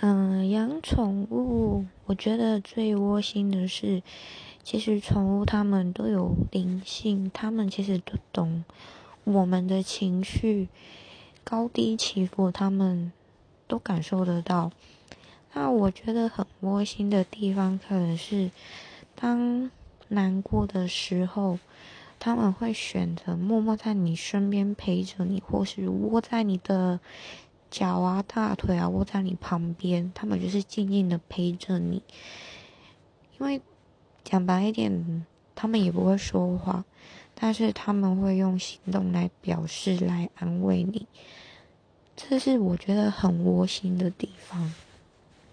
嗯，养宠物，我觉得最窝心的是，其实宠物它们都有灵性，它们其实都懂我们的情绪高低起伏，它们都感受得到。那我觉得很窝心的地方，可能是当难过的时候，他们会选择默默在你身边陪着你，或是窝在你的。脚啊，大腿啊，窝在你旁边，他们就是静静的陪着你。因为讲白一点，他们也不会说话，但是他们会用行动来表示，来安慰你。这是我觉得很窝心的地方。